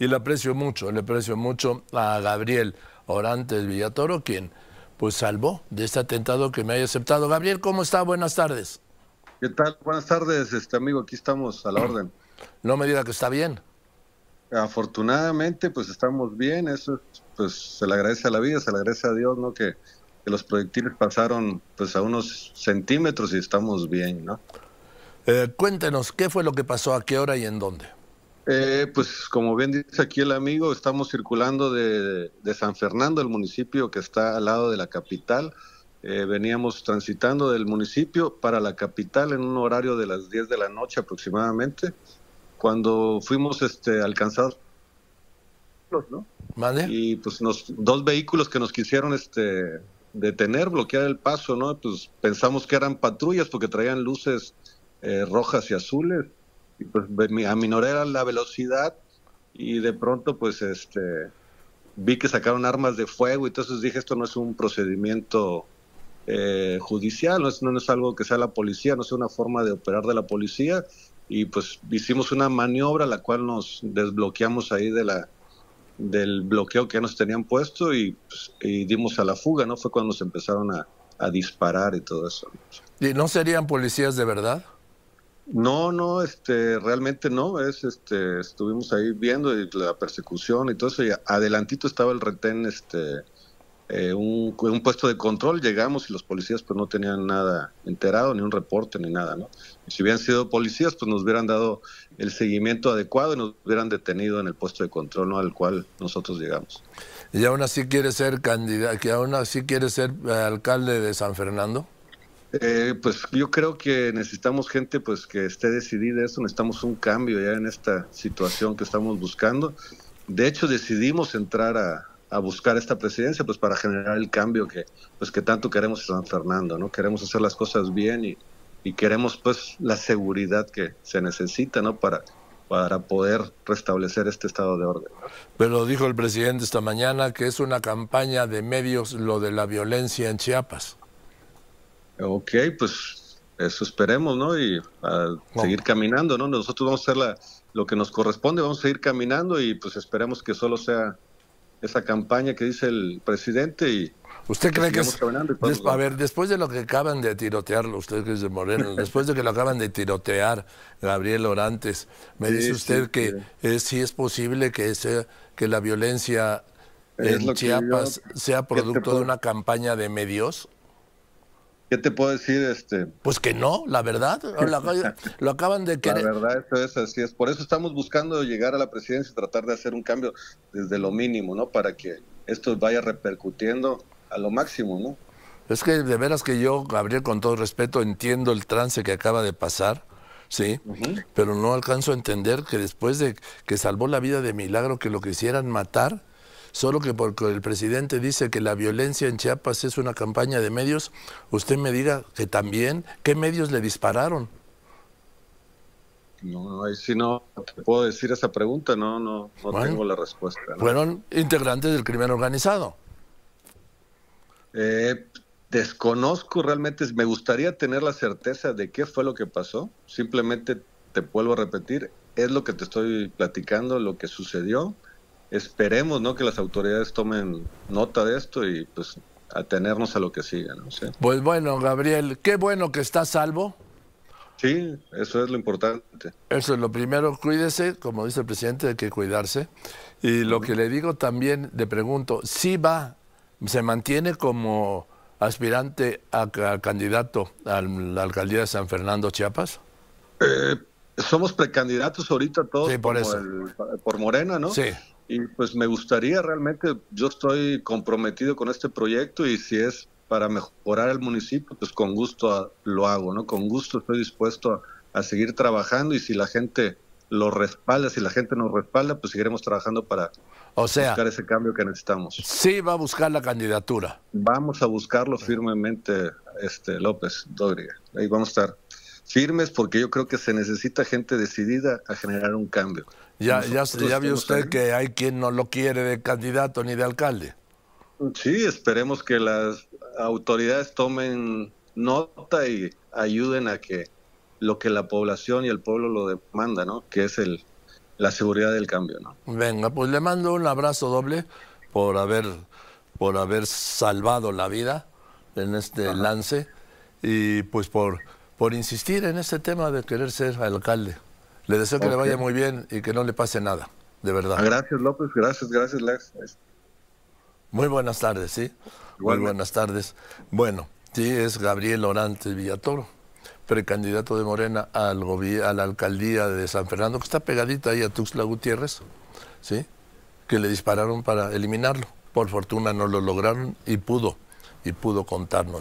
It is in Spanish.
y le aprecio mucho, le aprecio mucho a Gabriel Orantes Villatoro, quien pues salvó de este atentado que me haya aceptado. Gabriel, ¿cómo está? Buenas tardes. ¿Qué tal? Buenas tardes, este amigo, aquí estamos a la orden. No me diga que está bien. Afortunadamente, pues estamos bien, eso pues se le agradece a la vida, se le agradece a Dios, ¿no? Que, los proyectiles pasaron pues a unos centímetros y estamos bien, ¿no? Eh, cuéntenos, ¿qué fue lo que pasó, a qué hora y en dónde? Eh, pues como bien dice aquí el amigo, estamos circulando de, San Fernando, el municipio que está al lado de la capital. Eh, veníamos transitando del municipio para la capital en un horario de las 10 de la noche aproximadamente, cuando fuimos este, alcanzados, ¿no? Y pues nos, dos vehículos que nos quisieron este, detener, bloquear el paso, ¿no? Pues pensamos que eran patrullas porque traían luces eh, rojas y azules y pues aminoré la velocidad y de pronto pues este vi que sacaron armas de fuego y entonces dije esto no es un procedimiento eh, judicial, no es, no es algo que sea la policía, no es una forma de operar de la policía y pues hicimos una maniobra la cual nos desbloqueamos ahí de la del bloqueo que nos tenían puesto y, pues, y dimos a la fuga, ¿no? Fue cuando nos empezaron a, a disparar y todo eso. ¿Y no serían policías de verdad? No, no, este, realmente no, es, este, estuvimos ahí viendo la persecución y todo eso, y adelantito estaba el retén, este, eh, un, puesto de control, llegamos y los policías pues no tenían nada enterado, ni un reporte, ni nada, ¿no? Y si hubieran sido policías, pues nos hubieran dado el seguimiento adecuado y nos hubieran detenido en el puesto de control, ¿no? Al cual nosotros llegamos. ¿Y aún así quiere ser candidato, que aún así quiere ser eh, alcalde de San Fernando? Eh, pues yo creo que necesitamos gente pues que esté decidida eso, necesitamos un cambio ya en esta situación que estamos buscando. De hecho, decidimos entrar a, buscar esta presidencia pues para generar el cambio que pues que tanto queremos en San Fernando, ¿no? Queremos hacer las cosas bien y, y queremos pues la seguridad que se necesita, ¿no? Para para poder restablecer este estado de orden. Pero dijo el presidente esta mañana que es una campaña de medios lo de la violencia en Chiapas. Ok, pues eso esperemos, ¿no? Y a seguir caminando, ¿no? Nosotros vamos a hacer la, lo que nos corresponde, vamos a seguir caminando y pues esperemos que solo sea esa campaña que dice el presidente y ¿Usted cree que es, a ver, después de lo que acaban de tirotearlo, usted que es de Moreno, después de que lo acaban de tirotear Gabriel Orantes, me dice usted que sí. Es, posible que sea, que la violencia en Chiapas sea producto de una campaña de medios? ¿Qué te puedo decir? este Pues que no, la verdad. Lo, acaban de querer. La verdad, eso es así. Es. Por eso estamos buscando llegar a la presidencia y tratar de hacer un cambio desde lo mínimo, ¿no? Para que esto vaya repercutiendo a lo máximo, ¿no? Es que de veras que yo, Gabriel, con todo respeto, entiendo el trance que acaba de pasar, sí, pero no alcanzo a entender que después de que salvó la vida de Milagro, que lo quisieran matar, Solo que porque el presidente dice que la violencia en Chiapas es una campaña de medios, usted me diga que también, ¿qué medios le dispararon? No, ahí sí no te puedo decir esa pregunta, no, no, no tengo la respuesta. Fueron integrantes del crimen organizado. Eh, desconozco realmente, me gustaría tener la certeza de qué fue lo que pasó. Simplemente te vuelvo a repetir, es lo que te estoy platicando, lo que sucedió esperemos ¿no? que las autoridades tomen nota de esto y pues atenernos a lo que siga. ¿no? Pues bueno, Gabriel, qué bueno que está salvo. Sí, eso es lo importante. Eso es lo primero, cuídese, como dice el presidente, hay que cuidarse. Y lo que le digo también, le pregunto, si va, se mantiene como aspirante a, candidato a la alcaldía de San Fernando, Chiapas? Eh, somos precandidatos ahorita todos por, por Morena, ¿no? Sí. Y pues me gustaría realmente, yo estoy comprometido con este proyecto y si es para mejorar el municipio, pues con gusto lo hago, ¿no? Con gusto estoy dispuesto a, seguir trabajando y si la gente lo respalda, si la gente nos respalda, pues seguiremos trabajando para buscar ese cambio que necesitamos. Sí, va a buscar la candidatura. Vamos a buscarlo firmemente, este López Dóriga. Ahí vamos a estar firmes porque yo creo que se necesita gente decidida a generar un cambio. Ya, ya, ya vio usted que hay quien no lo quiere de candidato ni de alcalde. Sí, esperemos que las autoridades tomen nota y ayuden a que lo que la población y el pueblo lo demanda, ¿no? Que es el, la seguridad del cambio. ¿no? Venga, pues le mando un abrazo doble por haber, por haber salvado la vida en este lance y pues por, por insistir en este tema de querer ser alcalde. Le deseo que le vaya muy bien y que no le pase nada, de verdad. Gracias López, gracias, gracias Lex. Muy buenas tardes, ¿sí? Muy buenas tardes. Bueno, sí, es Gabriel Orantes Villatoro, precandidato de Morena al a la alcaldía de San Fernando, que está pegadita ahí a Tuxtla Gutiérrez, ¿sí? Que le dispararon para eliminarlo. Por fortuna no lo lograron y pudo, y pudo contárnoslo.